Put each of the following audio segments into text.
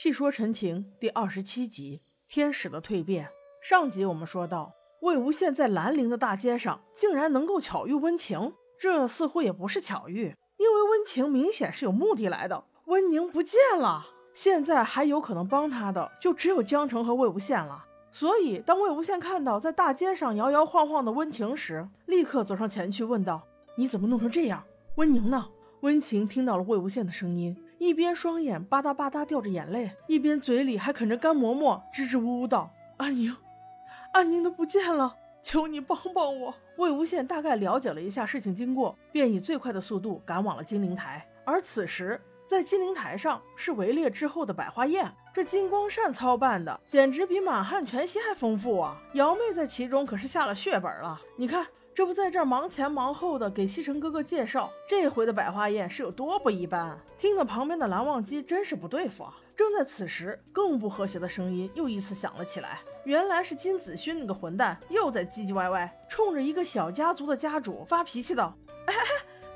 细说陈情第二十七集：天使的蜕变。上集我们说到，魏无羡在兰陵的大街上竟然能够巧遇温情，这似乎也不是巧遇，因为温情明显是有目的来的。温宁不见了，现在还有可能帮他的就只有江澄和魏无羡了。所以，当魏无羡看到在大街上摇摇晃晃的温情时，立刻走上前去问道：“你怎么弄成这样？温宁呢？”温情听到了魏无羡的声音。一边双眼吧嗒吧嗒掉着眼泪，一边嘴里还啃着干馍馍，支支吾吾道：“安宁，安宁的不见了，求你帮帮我。”魏无羡大概了解了一下事情经过，便以最快的速度赶往了金陵台。而此时，在金陵台上是围猎之后的百花宴，这金光善操办的，简直比满汉全席还丰富啊！瑶妹在其中可是下了血本了，你看。这不在这儿忙前忙后的给西城哥哥介绍，这回的百花宴是有多不一般？听得旁边的蓝忘机真是不对付啊！正在此时，更不和谐的声音又一次响了起来。原来是金子勋那个混蛋又在唧唧歪歪，冲着一个小家族的家主发脾气道：“哎哎，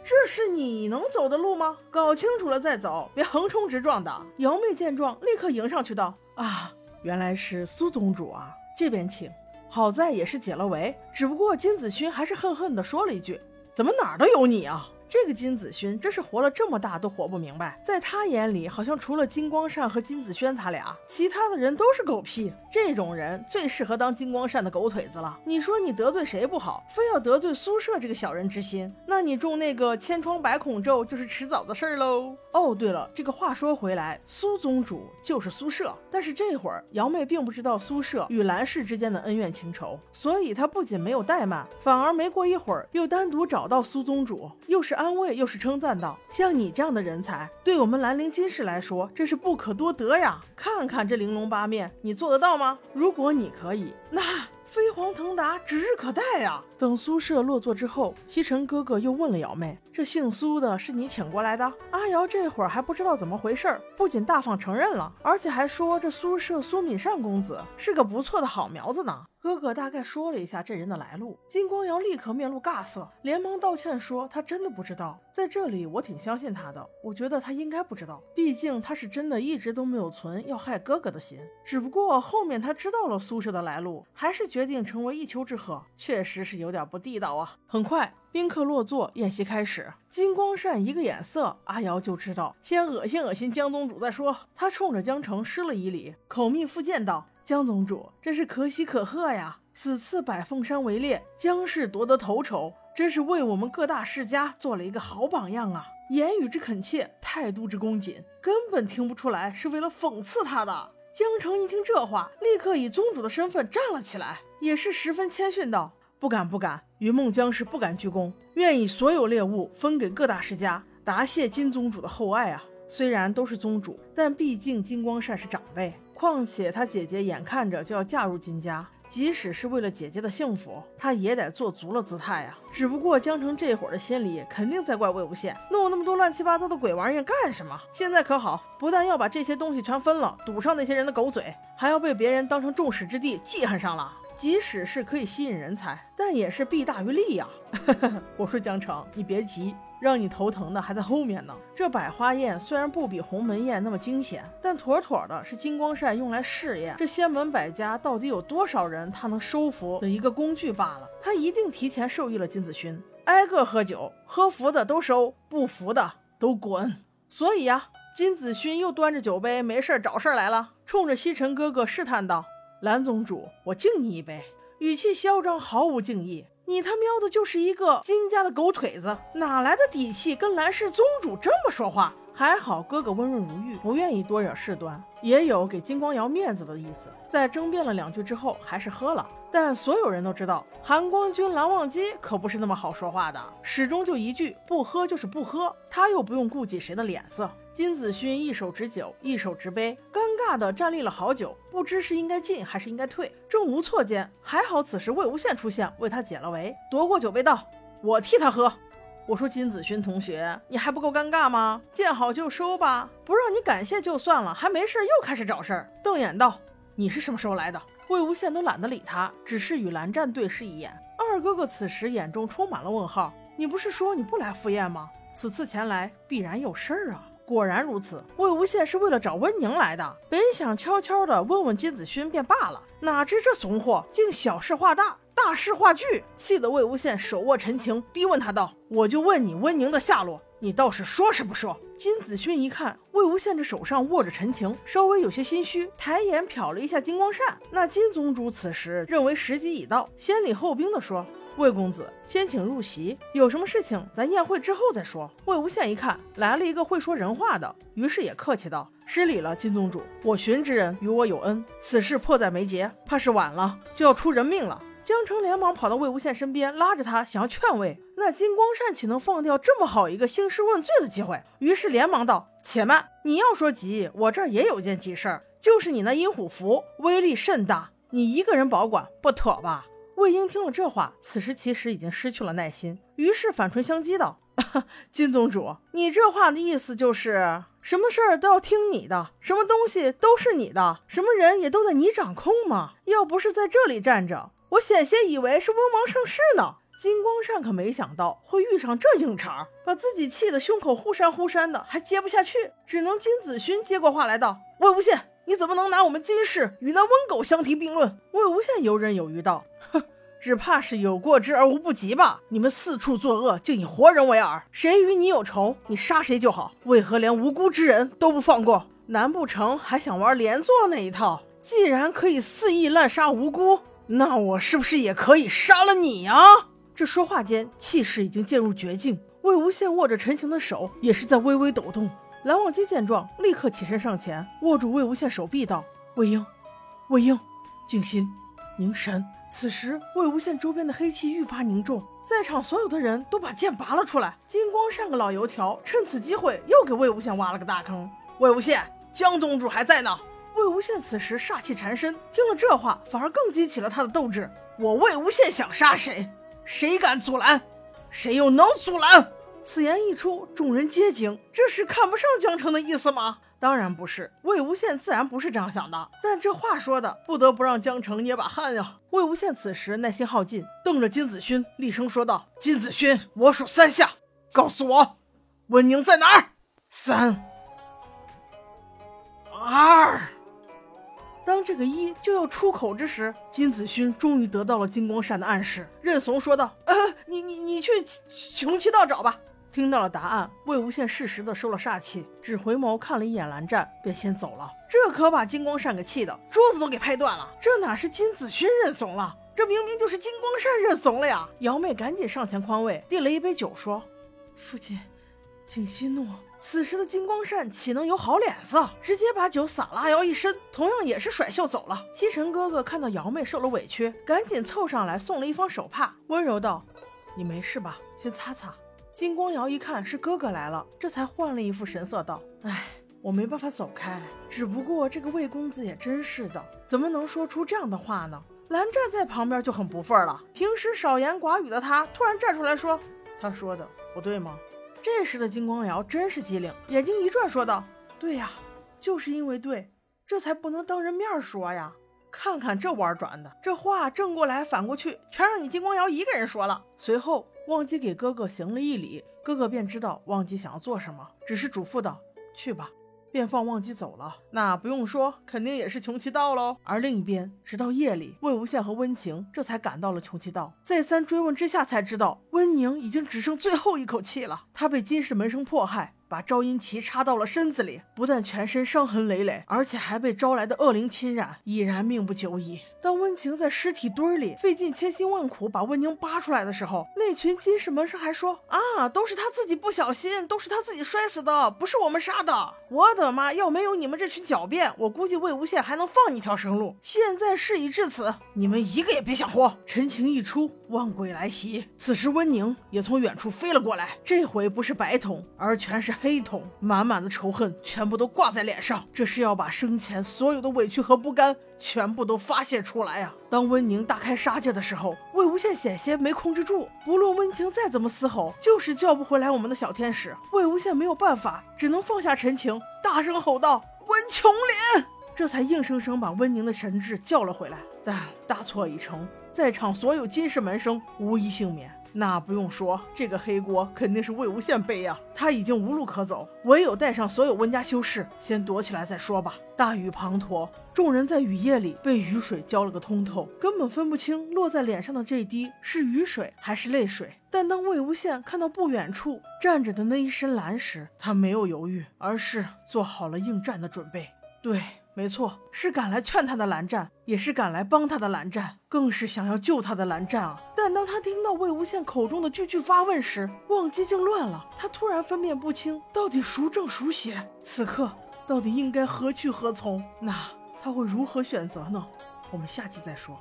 这是你能走的路吗？搞清楚了再走，别横冲直撞的。”瑶妹见状，立刻迎上去道：“啊，原来是苏宗主啊，这边请。”好在也是解了围，只不过金子勋还是恨恨地说了一句：“怎么哪儿都有你啊？”这个金子勋真是活了这么大都活不明白，在他眼里好像除了金光善和金子轩他俩，其他的人都是狗屁。这种人最适合当金光善的狗腿子了。你说你得罪谁不好，非要得罪苏舍这个小人之心，那你中那个千疮百孔咒就是迟早的事儿喽。哦，对了，这个话说回来，苏宗主就是苏舍，但是这会儿瑶妹并不知道苏舍与兰氏之间的恩怨情仇，所以她不仅没有怠慢，反而没过一会儿又单独找到苏宗主，又是。安慰又是称赞道：“像你这样的人才，对我们兰陵金氏来说，真是不可多得呀！看看这玲珑八面，你做得到吗？如果你可以，那……”飞黄腾达指日可待呀！等苏舍落座之后，西城哥哥又问了瑶妹：“这姓苏的是你请过来的？”阿瑶这会儿还不知道怎么回事儿，不仅大方承认了，而且还说这苏舍苏敏善公子是个不错的好苗子呢。哥哥大概说了一下这人的来路，金光瑶立刻面露尬色，连忙道歉说：“他真的不知道。”在这里，我挺相信他的，我觉得他应该不知道，毕竟他是真的一直都没有存要害哥哥的心。只不过后面他知道了苏氏的来路，还是决定成为一丘之貉，确实是有点不地道啊。很快，宾客落座，宴席开始。金光善一个眼色，阿瑶就知道先恶心恶心江宗主再说。他冲着江澄施了一礼，口蜜腹剑道。江宗主真是可喜可贺呀！此次百凤山围猎，江氏夺得头筹，真是为我们各大世家做了一个好榜样啊！言语之恳切，态度之恭谨，根本听不出来是为了讽刺他的。江澄一听这话，立刻以宗主的身份站了起来，也是十分谦逊道：“不敢不敢，云梦江氏不敢鞠躬，愿以所有猎物分给各大世家，答谢金宗主的厚爱啊！虽然都是宗主，但毕竟金光善是长辈。”况且他姐姐眼看着就要嫁入金家，即使是为了姐姐的幸福，他也得做足了姿态呀。只不过江澄这会儿的心里肯定在怪魏无羡，弄那么多乱七八糟的鬼玩意干什么？现在可好，不但要把这些东西全分了，堵上那些人的狗嘴，还要被别人当成众矢之的，记恨上了。即使是可以吸引人才，但也是弊大于利呀。我说江澄，你别急，让你头疼的还在后面呢。这百花宴虽然不比鸿门宴那么惊险，但妥妥的是金光善用来试验这仙门百家到底有多少人他能收服的一个工具罢了。他一定提前授意了金子勋，挨个喝酒，喝服的都收，不服的都滚。所以呀，金子勋又端着酒杯没事找事儿来了，冲着西尘哥哥试探道。蓝宗主，我敬你一杯，语气嚣张，毫无敬意。你他喵的就是一个金家的狗腿子，哪来的底气跟蓝氏宗主这么说话？还好哥哥温润如玉，不愿意多惹事端，也有给金光瑶面子的意思。在争辩了两句之后，还是喝了。但所有人都知道，韩光君蓝忘机可不是那么好说话的，始终就一句不喝就是不喝，他又不用顾及谁的脸色。金子勋一手执酒，一手执杯，尴尬的站立了好久，不知是应该进还是应该退。正无措间，还好此时魏无羡出现，为他解了围，夺过酒杯道：“我替他喝。”我说金子勋同学，你还不够尴尬吗？见好就收吧，不让你感谢就算了，还没事又开始找事儿。瞪眼道：“你是什么时候来的？”魏无羡都懒得理他，只是与蓝湛对视一眼。二哥哥此时眼中充满了问号：“你不是说你不来赴宴吗？此次前来必然有事儿啊！”果然如此，魏无羡是为了找温宁来的。本想悄悄的问问金子勋便罢了，哪知这怂货竟小事化大，大事化巨，气得魏无羡手握陈情，逼问他道：“我就问你温宁的下落，你倒是说是不说？”金子勋一看魏无羡这手上握着陈情，稍微有些心虚，抬眼瞟了一下金光善。那金宗主此时认为时机已到，先礼后兵的说。魏公子，先请入席。有什么事情，咱宴会之后再说。魏无羡一看来了一个会说人话的，于是也客气道：“失礼了，金宗主，我寻之人与我有恩，此事迫在眉睫，怕是晚了就要出人命了。”江澄连忙跑到魏无羡身边，拉着他想要劝慰。那金光善岂能放掉这么好一个兴师问罪的机会？于是连忙道：“且慢，你要说急，我这儿也有件急事儿，就是你那阴虎符威力甚大，你一个人保管不妥吧？”魏婴听了这话，此时其实已经失去了耐心，于是反唇相讥道：“金宗主，你这话的意思就是什么事儿都要听你的，什么东西都是你的，什么人也都在你掌控吗？要不是在这里站着，我险些以为是温王盛世呢。”金光善可没想到会遇上这硬茬，把自己气得胸口忽闪忽闪的，还接不下去，只能金子勋接过话来道：“魏无羡，你怎么能拿我们金氏与那温狗相提并论？”魏无羡游刃有余道。哼只怕是有过之而无不及吧？你们四处作恶，竟以活人为饵，谁与你有仇，你杀谁就好，为何连无辜之人都不放过？难不成还想玩连坐那一套？既然可以肆意滥杀无辜，那我是不是也可以杀了你啊？这说话间，气势已经渐入绝境。魏无羡握着陈情的手也是在微微抖动。蓝忘机见状，立刻起身上前，握住魏无羡手臂道：“魏婴，魏婴，静心，凝神。”此时，魏无羡周边的黑气愈发凝重，在场所有的人都把剑拔了出来。金光善个老油条，趁此机会又给魏无羡挖了个大坑。魏无羡，江宗主还在呢。魏无羡此时煞气缠身，听了这话，反而更激起了他的斗志。我魏无羡想杀谁，谁敢阻拦？谁又能阻拦？此言一出，众人皆惊。这是看不上江城的意思吗？当然不是，魏无羡自然不是这样想的。但这话说的，不得不让江城捏把汗呀。魏无羡此时耐心耗尽，瞪着金子勋，厉声说道：“金子勋，我数三下，告诉我，温宁在哪儿？三、二。”当这个一就要出口之时，金子勋终于得到了金光善的暗示，认怂说道：“呃，你你你去穷奇道找吧。”听到了答案，魏无羡适时的收了煞气，只回眸看了一眼蓝湛，便先走了。这可把金光善给气的，桌子都给拍断了。这哪是金子勋认怂了，这明明就是金光善认怂了呀！瑶妹赶紧上前宽慰，递了一杯酒，说：“父亲，请息怒。”此时的金光善岂能有好脸色？直接把酒洒了阿瑶一身，同样也是甩袖走了。西尘哥哥看到瑶妹受了委屈，赶紧凑上来送了一方手帕，温柔道：“你没事吧？先擦擦。”金光瑶一看是哥哥来了，这才换了一副神色，道：“哎，我没办法走开，只不过这个魏公子也真是的，怎么能说出这样的话呢？”蓝湛在旁边就很不忿了，平时少言寡语的他，突然站出来说：“他说的不对吗？”这时的金光瑶真是机灵，眼睛一转，说道：“对呀，就是因为对，这才不能当人面说呀。看看这弯转的，这话正过来反过去，全让你金光瑶一个人说了。”随后。忘机给哥哥行了一礼，哥哥便知道忘机想要做什么，只是嘱咐道：“去吧。”便放忘机走了。那不用说，肯定也是穷奇道喽。而另一边，直到夜里，魏无羡和温情这才赶到了穷奇道。再三追问之下，才知道温宁已经只剩最后一口气了。他被金氏门生迫害。把招阴旗插到了身子里，不但全身伤痕累累，而且还被招来的恶灵侵染，已然命不久矣。当温情在尸体堆里费尽千辛万苦把温宁扒出来的时候，那群金氏门生还说：“啊，都是他自己不小心，都是他自己摔死的，不是我们杀的。”我的妈！要没有你们这群狡辩，我估计魏无羡还能放你一条生路。现在事已至此，你们一个也别想活。陈情一出，万鬼来袭。此时温宁也从远处飞了过来，这回不是白瞳，而全是。黑瞳满满的仇恨全部都挂在脸上，这是要把生前所有的委屈和不甘全部都发泄出来呀！当温宁大开杀戒的时候，魏无羡险些没控制住，不论温情再怎么嘶吼，就是叫不回来我们的小天使。魏无羡没有办法，只能放下陈情，大声吼道：“温琼林！”这才硬生生把温宁的神智叫了回来。但大错已成，在场所有金氏门生无一幸免。那不用说，这个黑锅肯定是魏无羡背呀。他已经无路可走，唯有带上所有温家修士，先躲起来再说吧。大雨滂沱，众人在雨夜里被雨水浇了个通透，根本分不清落在脸上的这滴是雨水还是泪水。但当魏无羡看到不远处站着的那一身蓝时，他没有犹豫，而是做好了应战的准备。对。没错，是赶来劝他的蓝湛，也是赶来帮他的蓝湛，更是想要救他的蓝湛啊！但当他听到魏无羡口中的句句发问时，忘机竟乱了。他突然分辨不清到底孰正孰邪，此刻到底应该何去何从？那他会如何选择呢？我们下期再说。